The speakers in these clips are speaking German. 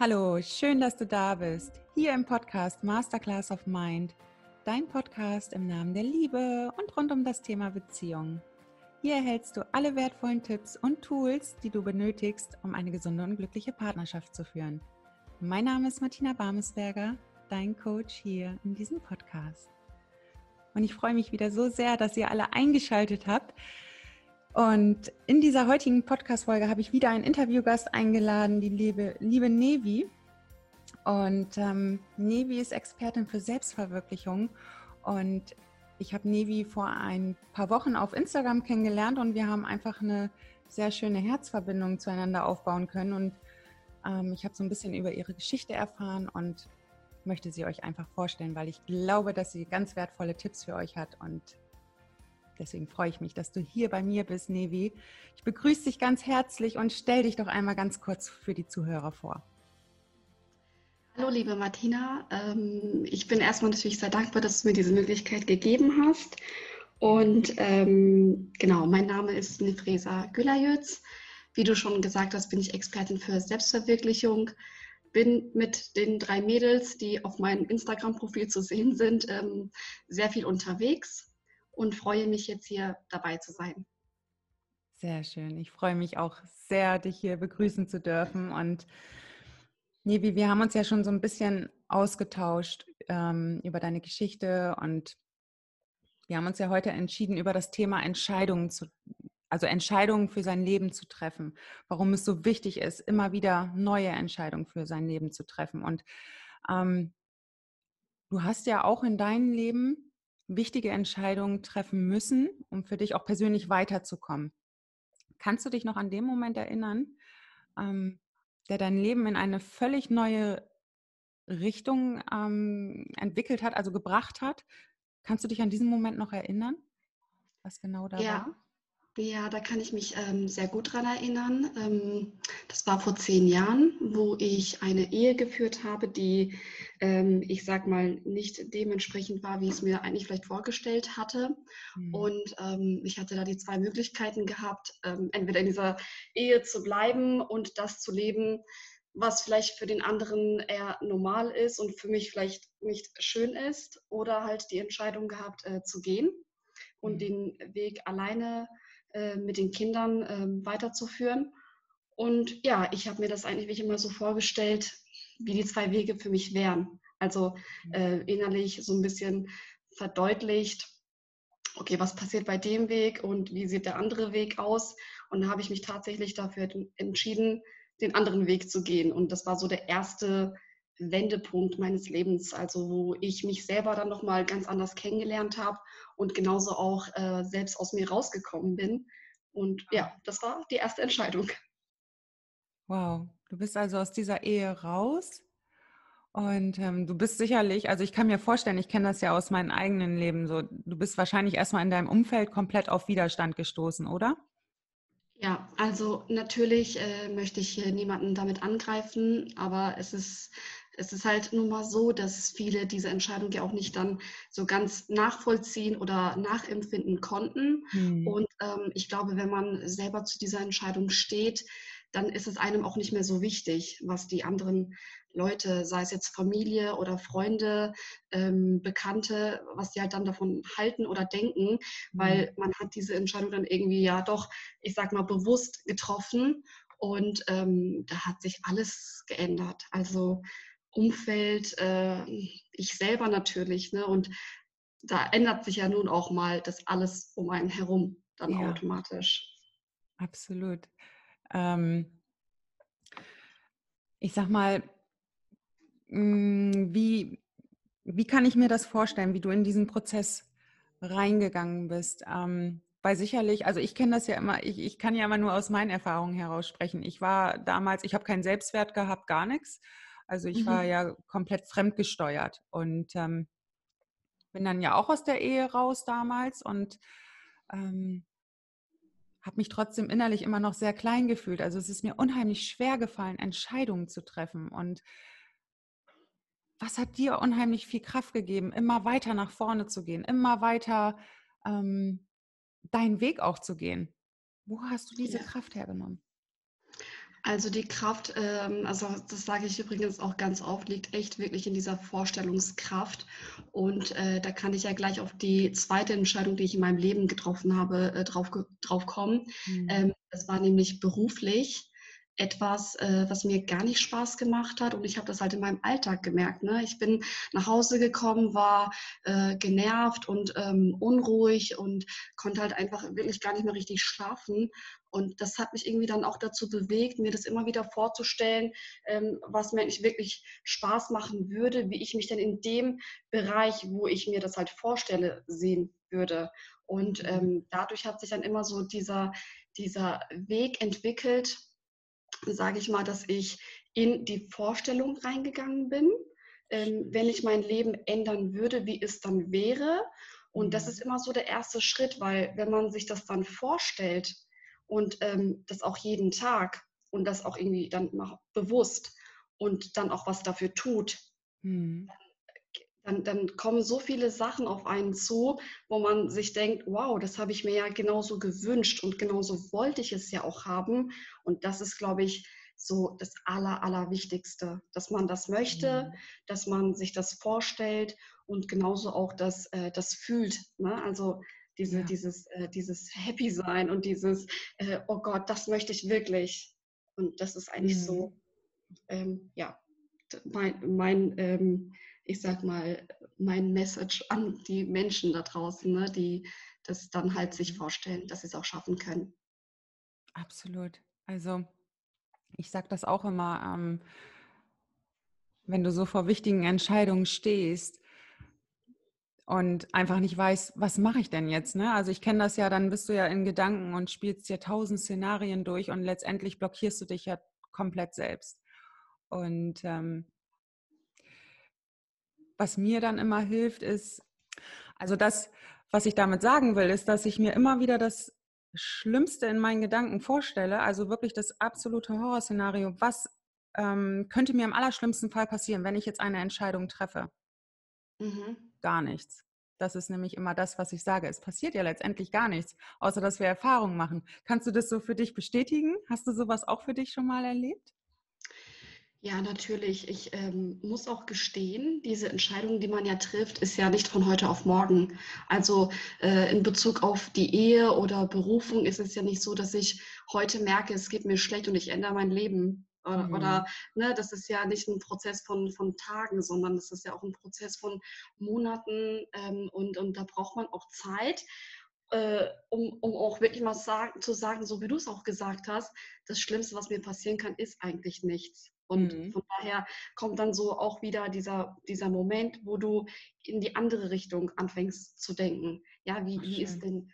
Hallo, schön, dass du da bist. Hier im Podcast Masterclass of Mind, dein Podcast im Namen der Liebe und rund um das Thema Beziehung. Hier erhältst du alle wertvollen Tipps und Tools, die du benötigst, um eine gesunde und glückliche Partnerschaft zu führen. Mein Name ist Martina Barmesberger, dein Coach hier in diesem Podcast. Und ich freue mich wieder so sehr, dass ihr alle eingeschaltet habt. Und in dieser heutigen Podcast-Folge habe ich wieder einen Interviewgast eingeladen, die liebe, liebe Nevi. Und ähm, Nevi ist Expertin für Selbstverwirklichung. Und ich habe Nevi vor ein paar Wochen auf Instagram kennengelernt und wir haben einfach eine sehr schöne Herzverbindung zueinander aufbauen können. Und ähm, ich habe so ein bisschen über ihre Geschichte erfahren und möchte sie euch einfach vorstellen, weil ich glaube, dass sie ganz wertvolle Tipps für euch hat und Deswegen freue ich mich, dass du hier bei mir bist, Nevi. Ich begrüße dich ganz herzlich und stell dich doch einmal ganz kurz für die Zuhörer vor. Hallo, liebe Martina. Ähm, ich bin erstmal natürlich sehr dankbar, dass du mir diese Möglichkeit gegeben hast. Und ähm, genau, mein Name ist Nefresa Gülayöz. Wie du schon gesagt hast, bin ich Expertin für Selbstverwirklichung. Bin mit den drei Mädels, die auf meinem Instagram-Profil zu sehen sind, ähm, sehr viel unterwegs und freue mich jetzt hier dabei zu sein. Sehr schön. Ich freue mich auch sehr, dich hier begrüßen zu dürfen. Und Nevi, wir haben uns ja schon so ein bisschen ausgetauscht ähm, über deine Geschichte und wir haben uns ja heute entschieden, über das Thema Entscheidungen zu, also Entscheidungen für sein Leben zu treffen. Warum es so wichtig ist, immer wieder neue Entscheidungen für sein Leben zu treffen. Und ähm, du hast ja auch in deinem Leben wichtige Entscheidungen treffen müssen, um für dich auch persönlich weiterzukommen. Kannst du dich noch an den Moment erinnern, ähm, der dein Leben in eine völlig neue Richtung ähm, entwickelt hat, also gebracht hat? Kannst du dich an diesen Moment noch erinnern, was genau da ja. war? Ja, da kann ich mich ähm, sehr gut dran erinnern. Ähm, das war vor zehn Jahren, wo ich eine Ehe geführt habe, die, ähm, ich sag mal, nicht dementsprechend war, wie ich es mir eigentlich vielleicht vorgestellt hatte. Mhm. Und ähm, ich hatte da die zwei Möglichkeiten gehabt, ähm, entweder in dieser Ehe zu bleiben und das zu leben, was vielleicht für den anderen eher normal ist und für mich vielleicht nicht schön ist, oder halt die Entscheidung gehabt, äh, zu gehen und mhm. den Weg alleine äh, mit den Kindern äh, weiterzuführen. Und ja, ich habe mir das eigentlich immer so vorgestellt, wie die zwei Wege für mich wären. Also äh, innerlich so ein bisschen verdeutlicht, okay, was passiert bei dem Weg und wie sieht der andere Weg aus? Und da habe ich mich tatsächlich dafür entschieden, den anderen Weg zu gehen. Und das war so der erste Wendepunkt meines Lebens, also wo ich mich selber dann nochmal ganz anders kennengelernt habe und genauso auch äh, selbst aus mir rausgekommen bin. Und ja, das war die erste Entscheidung. Wow, du bist also aus dieser Ehe raus und ähm, du bist sicherlich, also ich kann mir vorstellen, ich kenne das ja aus meinem eigenen Leben so, du bist wahrscheinlich erstmal in deinem Umfeld komplett auf Widerstand gestoßen, oder? Ja, also natürlich äh, möchte ich hier niemanden damit angreifen, aber es ist es ist halt nun mal so, dass viele diese Entscheidung ja auch nicht dann so ganz nachvollziehen oder nachempfinden konnten. Mhm. Und ähm, ich glaube, wenn man selber zu dieser Entscheidung steht, dann ist es einem auch nicht mehr so wichtig, was die anderen Leute, sei es jetzt Familie oder Freunde, ähm, Bekannte, was die halt dann davon halten oder denken, mhm. weil man hat diese Entscheidung dann irgendwie ja doch, ich sag mal, bewusst getroffen und ähm, da hat sich alles geändert. Also Umfeld, äh, ich selber natürlich. Ne? Und da ändert sich ja nun auch mal das alles um einen herum dann ja. automatisch. Absolut. Ähm, ich sag mal, mh, hm, wie, wie kann ich mir das vorstellen, wie du in diesen Prozess reingegangen bist? Ähm, weil sicherlich, also ich kenne das ja immer, ich, ich kann ja immer nur aus meinen Erfahrungen heraus sprechen. Ich war damals, ich habe keinen Selbstwert gehabt, gar nichts. Also ich mhm. war ja komplett fremdgesteuert und ähm, bin dann ja auch aus der Ehe raus damals und ähm, habe mich trotzdem innerlich immer noch sehr klein gefühlt. Also es ist mir unheimlich schwer gefallen, Entscheidungen zu treffen. Und was hat dir unheimlich viel Kraft gegeben, immer weiter nach vorne zu gehen, immer weiter ähm, deinen Weg auch zu gehen? Wo hast du diese ja. Kraft hergenommen? Also die Kraft, ähm, also das sage ich übrigens auch ganz oft, liegt echt wirklich in dieser Vorstellungskraft. Und äh, da kann ich ja gleich auf die zweite Entscheidung, die ich in meinem Leben getroffen habe, äh, drauf, drauf kommen. Mhm. Ähm, das war nämlich beruflich etwas, äh, was mir gar nicht Spaß gemacht hat. Und ich habe das halt in meinem Alltag gemerkt. Ne? Ich bin nach Hause gekommen, war äh, genervt und ähm, unruhig und konnte halt einfach wirklich gar nicht mehr richtig schlafen. Und das hat mich irgendwie dann auch dazu bewegt, mir das immer wieder vorzustellen, ähm, was mir eigentlich wirklich Spaß machen würde, wie ich mich denn in dem Bereich, wo ich mir das halt vorstelle, sehen würde. Und mhm. ähm, dadurch hat sich dann immer so dieser, dieser Weg entwickelt, sage ich mal, dass ich in die Vorstellung reingegangen bin, ähm, wenn ich mein Leben ändern würde, wie es dann wäre. Und das mhm. ist immer so der erste Schritt, weil wenn man sich das dann vorstellt und ähm, das auch jeden Tag und das auch irgendwie dann bewusst und dann auch was dafür tut, mhm. Dann, dann kommen so viele Sachen auf einen zu, wo man sich denkt, wow, das habe ich mir ja genauso gewünscht und genauso wollte ich es ja auch haben. Und das ist, glaube ich, so das Aller, Allerwichtigste, dass man das möchte, mhm. dass man sich das vorstellt und genauso auch das, äh, das fühlt. Ne? Also diese, ja. dieses, äh, dieses Happy sein und dieses, äh, oh Gott, das möchte ich wirklich. Und das ist eigentlich mhm. so, ähm, ja, mein, mein ähm, ich sag mal, mein Message an die Menschen da draußen, ne, die das dann halt sich vorstellen, dass sie es auch schaffen können. Absolut. Also ich sage das auch immer, ähm, wenn du so vor wichtigen Entscheidungen stehst und einfach nicht weißt, was mache ich denn jetzt? Ne? Also ich kenne das ja, dann bist du ja in Gedanken und spielst dir tausend Szenarien durch und letztendlich blockierst du dich ja komplett selbst. Und ähm, was mir dann immer hilft, ist, also das, was ich damit sagen will, ist, dass ich mir immer wieder das Schlimmste in meinen Gedanken vorstelle, also wirklich das absolute Horrorszenario, was ähm, könnte mir im allerschlimmsten Fall passieren, wenn ich jetzt eine Entscheidung treffe? Mhm. Gar nichts. Das ist nämlich immer das, was ich sage. Es passiert ja letztendlich gar nichts, außer dass wir Erfahrungen machen. Kannst du das so für dich bestätigen? Hast du sowas auch für dich schon mal erlebt? Ja, natürlich. Ich ähm, muss auch gestehen, diese Entscheidung, die man ja trifft, ist ja nicht von heute auf morgen. Also äh, in Bezug auf die Ehe oder Berufung ist es ja nicht so, dass ich heute merke, es geht mir schlecht und ich ändere mein Leben. Oder, mhm. oder ne, das ist ja nicht ein Prozess von, von Tagen, sondern das ist ja auch ein Prozess von Monaten ähm, und, und da braucht man auch Zeit. Äh, um, um auch wirklich mal sagen, zu sagen, so wie du es auch gesagt hast, das Schlimmste, was mir passieren kann, ist eigentlich nichts. Und mhm. von daher kommt dann so auch wieder dieser, dieser Moment, wo du in die andere Richtung anfängst zu denken. Ja, wie, wie es denn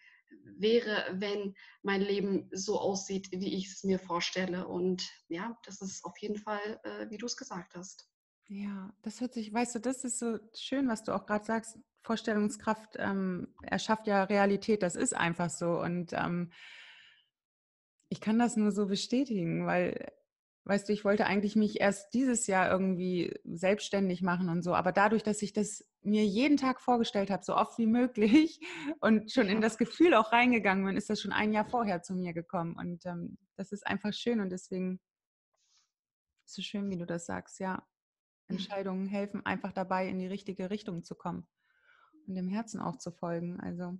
wäre, wenn mein Leben so aussieht, wie ich es mir vorstelle. Und ja, das ist auf jeden Fall, äh, wie du es gesagt hast. Ja, das hört sich, weißt du, das ist so schön, was du auch gerade sagst. Vorstellungskraft ähm, erschafft ja Realität, das ist einfach so. Und ähm, ich kann das nur so bestätigen, weil Weißt du, ich wollte eigentlich mich erst dieses Jahr irgendwie selbstständig machen und so, aber dadurch, dass ich das mir jeden Tag vorgestellt habe, so oft wie möglich und schon in das Gefühl auch reingegangen bin, ist das schon ein Jahr vorher zu mir gekommen. Und ähm, das ist einfach schön und deswegen ist es so schön, wie du das sagst, ja. Entscheidungen helfen einfach dabei, in die richtige Richtung zu kommen und dem Herzen auch zu folgen. Also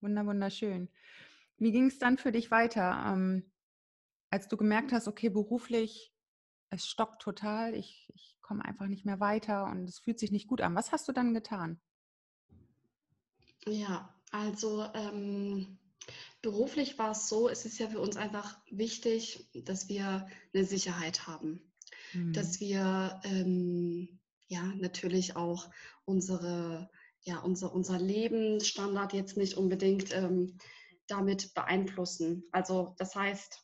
wunderschön. Wie ging es dann für dich weiter? Ähm, als du gemerkt hast, okay, beruflich, es stockt total, ich, ich komme einfach nicht mehr weiter und es fühlt sich nicht gut an. Was hast du dann getan? Ja, also ähm, beruflich war es so, es ist ja für uns einfach wichtig, dass wir eine Sicherheit haben, mhm. dass wir ähm, ja natürlich auch unsere, ja, unser, unser Lebensstandard jetzt nicht unbedingt ähm, damit beeinflussen. Also das heißt,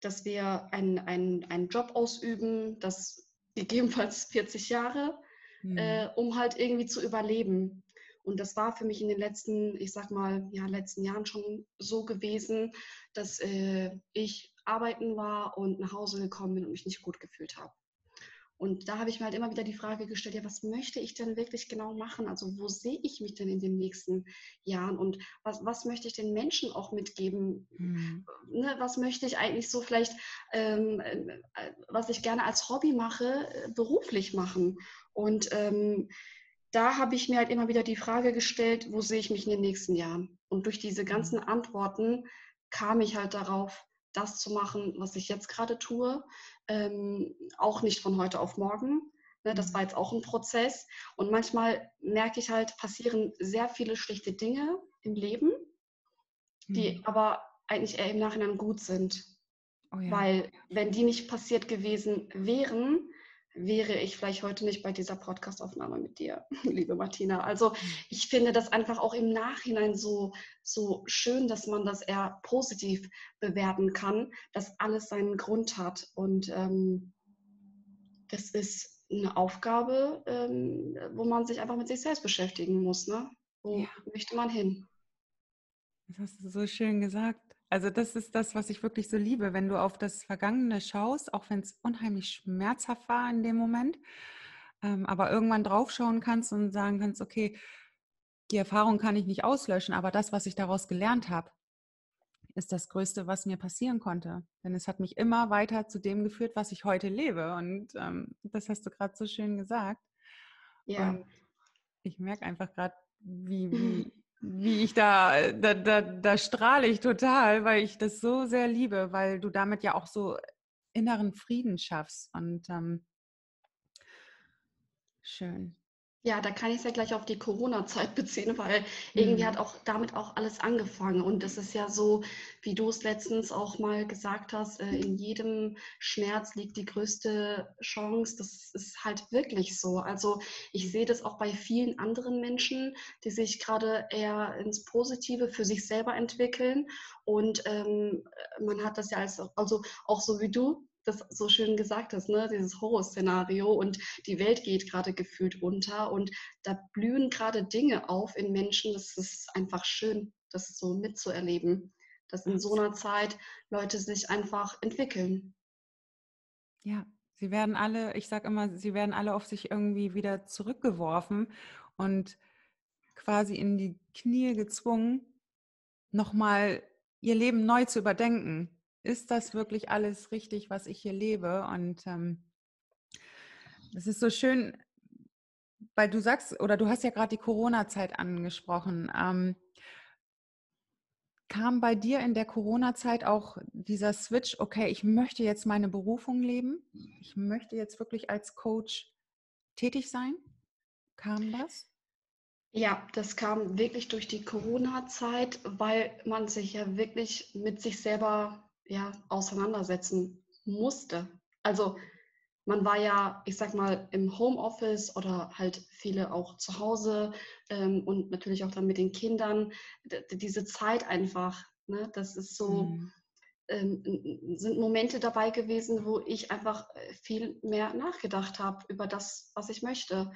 dass wir einen, einen, einen Job ausüben, das gegebenenfalls 40 Jahre, mhm. äh, um halt irgendwie zu überleben. Und das war für mich in den letzten, ich sag mal, ja, letzten Jahren schon so gewesen, dass äh, ich arbeiten war und nach Hause gekommen bin und mich nicht gut gefühlt habe. Und da habe ich mir halt immer wieder die Frage gestellt, ja, was möchte ich denn wirklich genau machen? Also wo sehe ich mich denn in den nächsten Jahren und was, was möchte ich den Menschen auch mitgeben? Mhm. Ne, was möchte ich eigentlich so vielleicht, ähm, äh, was ich gerne als Hobby mache, äh, beruflich machen? Und ähm, da habe ich mir halt immer wieder die Frage gestellt, wo sehe ich mich in den nächsten Jahren? Und durch diese mhm. ganzen Antworten kam ich halt darauf, das zu machen, was ich jetzt gerade tue. Ähm, auch nicht von heute auf morgen. Ne, das mhm. war jetzt auch ein Prozess. Und manchmal merke ich halt, passieren sehr viele schlechte Dinge im Leben, die mhm. aber eigentlich eher im Nachhinein gut sind. Oh ja. Weil wenn die nicht passiert gewesen wären, wäre ich vielleicht heute nicht bei dieser Podcastaufnahme mit dir, liebe Martina. Also ich finde das einfach auch im Nachhinein so, so schön, dass man das eher positiv bewerten kann, dass alles seinen Grund hat. Und ähm, das ist eine Aufgabe, ähm, wo man sich einfach mit sich selbst beschäftigen muss. Ne? Wo ja. möchte man hin? Das hast du so schön gesagt. Also das ist das, was ich wirklich so liebe, wenn du auf das Vergangene schaust, auch wenn es unheimlich schmerzhaft war in dem Moment, ähm, aber irgendwann draufschauen kannst und sagen kannst, okay, die Erfahrung kann ich nicht auslöschen, aber das, was ich daraus gelernt habe, ist das Größte, was mir passieren konnte. Denn es hat mich immer weiter zu dem geführt, was ich heute lebe. Und ähm, das hast du gerade so schön gesagt. Ja. Und ich merke einfach gerade, wie, wie, wie ich da, da, da, da strahle ich total, weil ich das so sehr liebe, weil du damit ja auch so inneren Frieden schaffst. Und ähm, schön. Ja, da kann ich es ja gleich auf die Corona-Zeit beziehen, weil irgendwie hat mhm. auch damit auch alles angefangen. Und das ist ja so, wie du es letztens auch mal gesagt hast, äh, in jedem Schmerz liegt die größte Chance. Das ist halt wirklich so. Also ich sehe das auch bei vielen anderen Menschen, die sich gerade eher ins Positive für sich selber entwickeln. Und ähm, man hat das ja als, also auch so wie du, das so schön gesagt hast, ne? dieses Horrorszenario und die Welt geht gerade gefühlt unter und da blühen gerade Dinge auf in Menschen. Das ist einfach schön, das so mitzuerleben, dass in so einer Zeit Leute sich einfach entwickeln. Ja, sie werden alle, ich sage immer, sie werden alle auf sich irgendwie wieder zurückgeworfen und quasi in die Knie gezwungen, nochmal ihr Leben neu zu überdenken ist das wirklich alles richtig, was ich hier lebe? Und ähm, es ist so schön, weil du sagst, oder du hast ja gerade die Corona-Zeit angesprochen. Ähm, kam bei dir in der Corona-Zeit auch dieser Switch, okay, ich möchte jetzt meine Berufung leben? Ich möchte jetzt wirklich als Coach tätig sein? Kam das? Ja, das kam wirklich durch die Corona-Zeit, weil man sich ja wirklich mit sich selber ja, auseinandersetzen musste. Also man war ja, ich sag mal, im Homeoffice oder halt viele auch zu Hause ähm, und natürlich auch dann mit den Kindern. D diese Zeit einfach, ne, das ist so, mhm. ähm, sind Momente dabei gewesen, wo ich einfach äh, viel mehr nachgedacht habe über das, was ich möchte.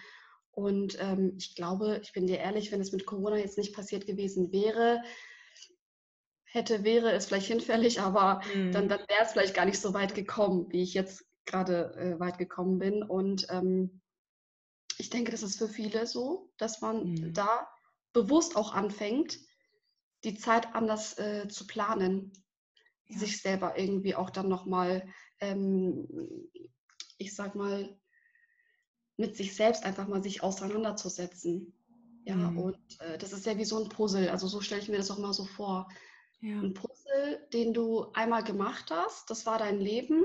Und ähm, ich glaube, ich bin dir ehrlich, wenn es mit Corona jetzt nicht passiert gewesen wäre, hätte, wäre es vielleicht hinfällig, aber mhm. dann, dann wäre es vielleicht gar nicht so weit gekommen, wie ich jetzt gerade äh, weit gekommen bin. Und ähm, ich denke, das ist für viele so, dass man mhm. da bewusst auch anfängt, die Zeit anders äh, zu planen, ja. sich selber irgendwie auch dann nochmal, ähm, ich sag mal, mit sich selbst einfach mal sich auseinanderzusetzen. Ja, mhm. und äh, das ist ja wie so ein Puzzle. Also so stelle ich mir das auch mal so vor. Ja. Ein Puzzle, den du einmal gemacht hast, das war dein Leben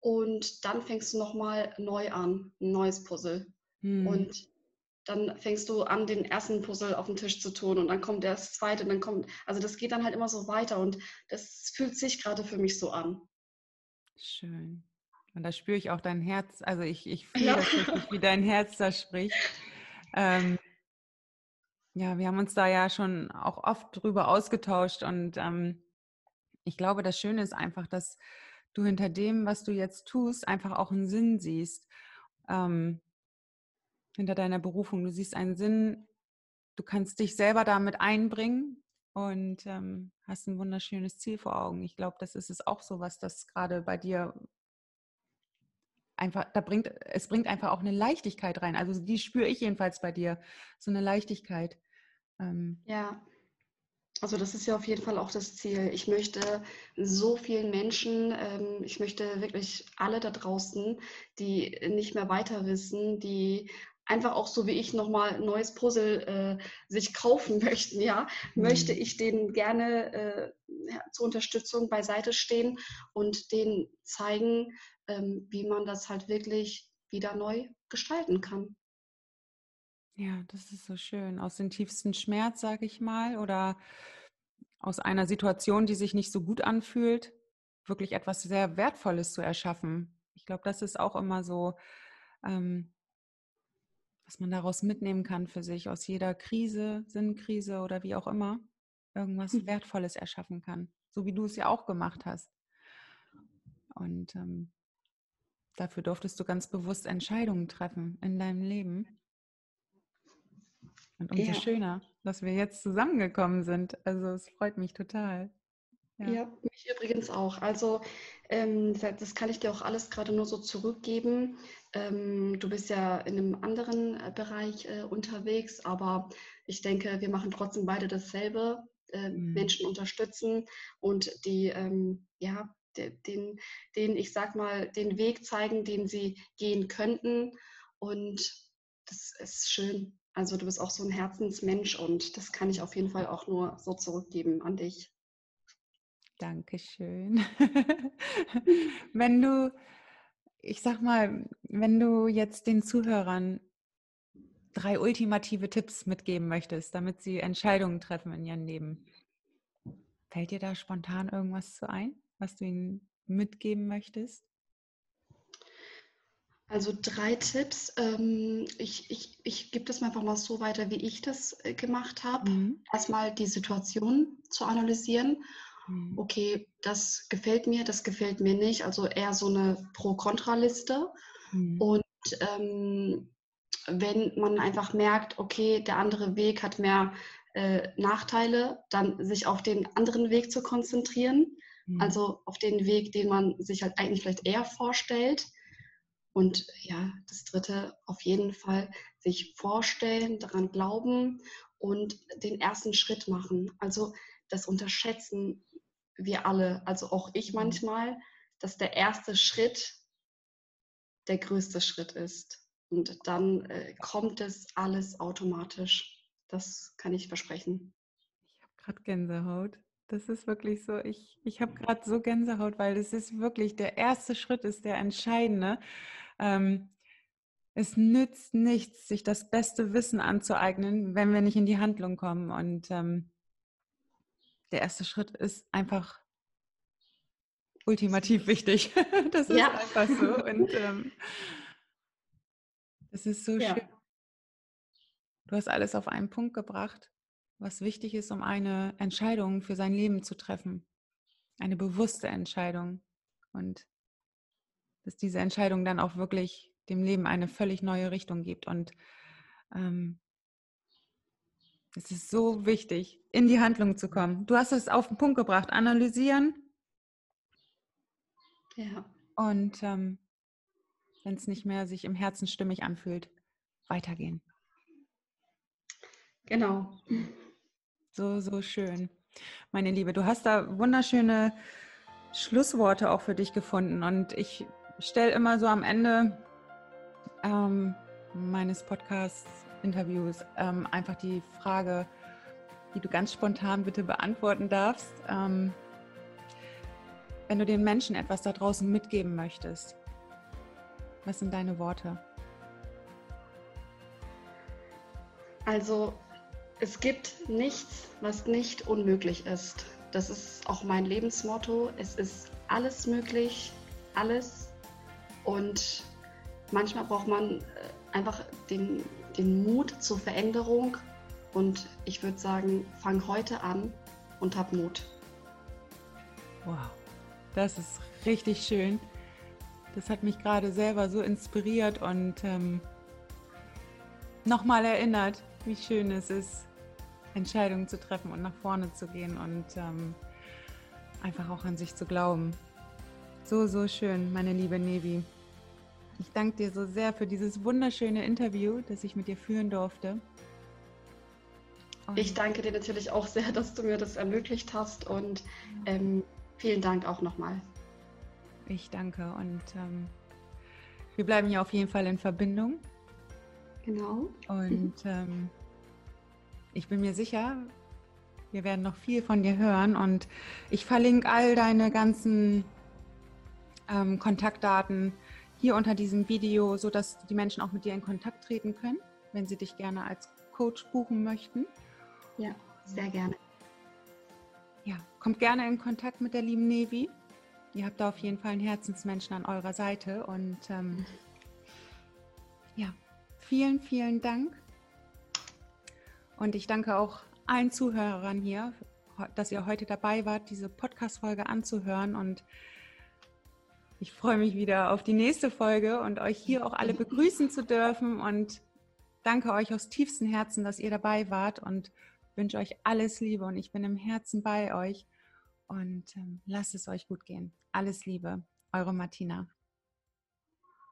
und dann fängst du nochmal neu an, ein neues Puzzle. Hm. Und dann fängst du an, den ersten Puzzle auf den Tisch zu tun und dann kommt das zweite und dann kommt, also das geht dann halt immer so weiter und das fühlt sich gerade für mich so an. Schön. Und da spüre ich auch dein Herz, also ich, ich fühle ja. wirklich, wie dein Herz da spricht. Ähm, ja, wir haben uns da ja schon auch oft drüber ausgetauscht und ähm, ich glaube, das Schöne ist einfach, dass du hinter dem, was du jetzt tust, einfach auch einen Sinn siehst. Ähm, hinter deiner Berufung. Du siehst einen Sinn, du kannst dich selber damit einbringen und ähm, hast ein wunderschönes Ziel vor Augen. Ich glaube, das ist es auch so, was das gerade bei dir einfach, da bringt, es bringt einfach auch eine Leichtigkeit rein. Also die spüre ich jedenfalls bei dir, so eine Leichtigkeit. Ähm, ja, also das ist ja auf jeden Fall auch das Ziel. Ich möchte so vielen Menschen, ähm, ich möchte wirklich alle da draußen, die nicht mehr weiter wissen, die einfach auch so wie ich nochmal ein neues Puzzle äh, sich kaufen möchten, ja, mhm. möchte ich denen gerne äh, ja, zur Unterstützung beiseite stehen und denen zeigen, ähm, wie man das halt wirklich wieder neu gestalten kann. Ja, das ist so schön. Aus dem tiefsten Schmerz, sage ich mal, oder aus einer Situation, die sich nicht so gut anfühlt, wirklich etwas sehr Wertvolles zu erschaffen. Ich glaube, das ist auch immer so, ähm, was man daraus mitnehmen kann für sich, aus jeder Krise, Sinnkrise oder wie auch immer, irgendwas hm. Wertvolles erschaffen kann. So wie du es ja auch gemacht hast. Und ähm, dafür durftest du ganz bewusst Entscheidungen treffen in deinem Leben. Und umso ja. schöner, dass wir jetzt zusammengekommen sind. Also es freut mich total. Ja, ja mich übrigens auch. Also ähm, das kann ich dir auch alles gerade nur so zurückgeben. Ähm, du bist ja in einem anderen äh, Bereich äh, unterwegs, aber ich denke, wir machen trotzdem beide dasselbe. Äh, mhm. Menschen unterstützen und die, ähm, ja, den, den, ich sag mal, den Weg zeigen, den sie gehen könnten. Und das ist schön. Also du bist auch so ein Herzensmensch und das kann ich auf jeden Fall auch nur so zurückgeben an dich. Dankeschön. wenn du, ich sag mal, wenn du jetzt den Zuhörern drei ultimative Tipps mitgeben möchtest, damit sie Entscheidungen treffen in ihrem Leben, fällt dir da spontan irgendwas zu ein, was du ihnen mitgeben möchtest? Also drei Tipps. Ähm, ich ich, ich gebe das einfach mal so weiter, wie ich das äh, gemacht habe. Mhm. Erstmal die Situation zu analysieren. Mhm. Okay, das gefällt mir, das gefällt mir nicht. Also eher so eine Pro-Kontra-Liste. Mhm. Und ähm, wenn man einfach merkt, okay, der andere Weg hat mehr äh, Nachteile, dann sich auf den anderen Weg zu konzentrieren. Mhm. Also auf den Weg, den man sich halt eigentlich vielleicht eher vorstellt und ja, das Dritte, auf jeden Fall sich vorstellen, daran glauben und den ersten Schritt machen. Also das unterschätzen wir alle, also auch ich mhm. manchmal, dass der erste Schritt der größte Schritt ist. Und dann äh, kommt es alles automatisch. Das kann ich versprechen. Ich habe gerade Gänsehaut. Das ist wirklich so, ich, ich habe gerade so Gänsehaut, weil das ist wirklich der erste Schritt, ist der entscheidende. Ähm, es nützt nichts, sich das beste Wissen anzueignen, wenn wir nicht in die Handlung kommen. Und ähm, der erste Schritt ist einfach ultimativ wichtig. das ist ja. einfach so. Und ähm, das ist so ja. schön. Du hast alles auf einen Punkt gebracht, was wichtig ist, um eine Entscheidung für sein Leben zu treffen. Eine bewusste Entscheidung. Und dass diese Entscheidung dann auch wirklich dem Leben eine völlig neue Richtung gibt. Und ähm, es ist so wichtig, in die Handlung zu kommen. Du hast es auf den Punkt gebracht, analysieren. Ja. Und ähm, wenn es nicht mehr sich im Herzen stimmig anfühlt, weitergehen. Genau. So, so schön. Meine Liebe, du hast da wunderschöne Schlussworte auch für dich gefunden. Und ich stelle immer so am Ende ähm, meines Podcast-Interviews ähm, einfach die Frage, die du ganz spontan bitte beantworten darfst. Ähm, wenn du den Menschen etwas da draußen mitgeben möchtest, was sind deine Worte? Also es gibt nichts, was nicht unmöglich ist. Das ist auch mein Lebensmotto. Es ist alles möglich, alles und manchmal braucht man äh, einfach den, den Mut zur Veränderung. Und ich würde sagen, fang heute an und hab Mut. Wow, das ist richtig schön. Das hat mich gerade selber so inspiriert und ähm, nochmal erinnert, wie schön es ist, Entscheidungen zu treffen und nach vorne zu gehen und ähm, einfach auch an sich zu glauben. So, so schön, meine liebe Nevi. Ich danke dir so sehr für dieses wunderschöne Interview, das ich mit dir führen durfte. Und ich danke dir natürlich auch sehr, dass du mir das ermöglicht hast und ähm, vielen Dank auch nochmal. Ich danke und ähm, wir bleiben hier auf jeden Fall in Verbindung. Genau. Und ähm, ich bin mir sicher, wir werden noch viel von dir hören und ich verlinke all deine ganzen ähm, Kontaktdaten hier unter diesem Video, sodass die Menschen auch mit dir in Kontakt treten können, wenn sie dich gerne als Coach buchen möchten. Ja, sehr gerne. Ja, kommt gerne in Kontakt mit der lieben Nevi. Ihr habt da auf jeden Fall einen Herzensmenschen an eurer Seite und ähm, ja, vielen, vielen Dank. Und ich danke auch allen Zuhörern hier, dass ihr heute dabei wart, diese Podcast-Folge anzuhören und ich freue mich wieder auf die nächste Folge und euch hier auch alle begrüßen zu dürfen und danke euch aus tiefstem Herzen, dass ihr dabei wart und wünsche euch alles Liebe und ich bin im Herzen bei euch und ähm, lasst es euch gut gehen. Alles Liebe, eure Martina.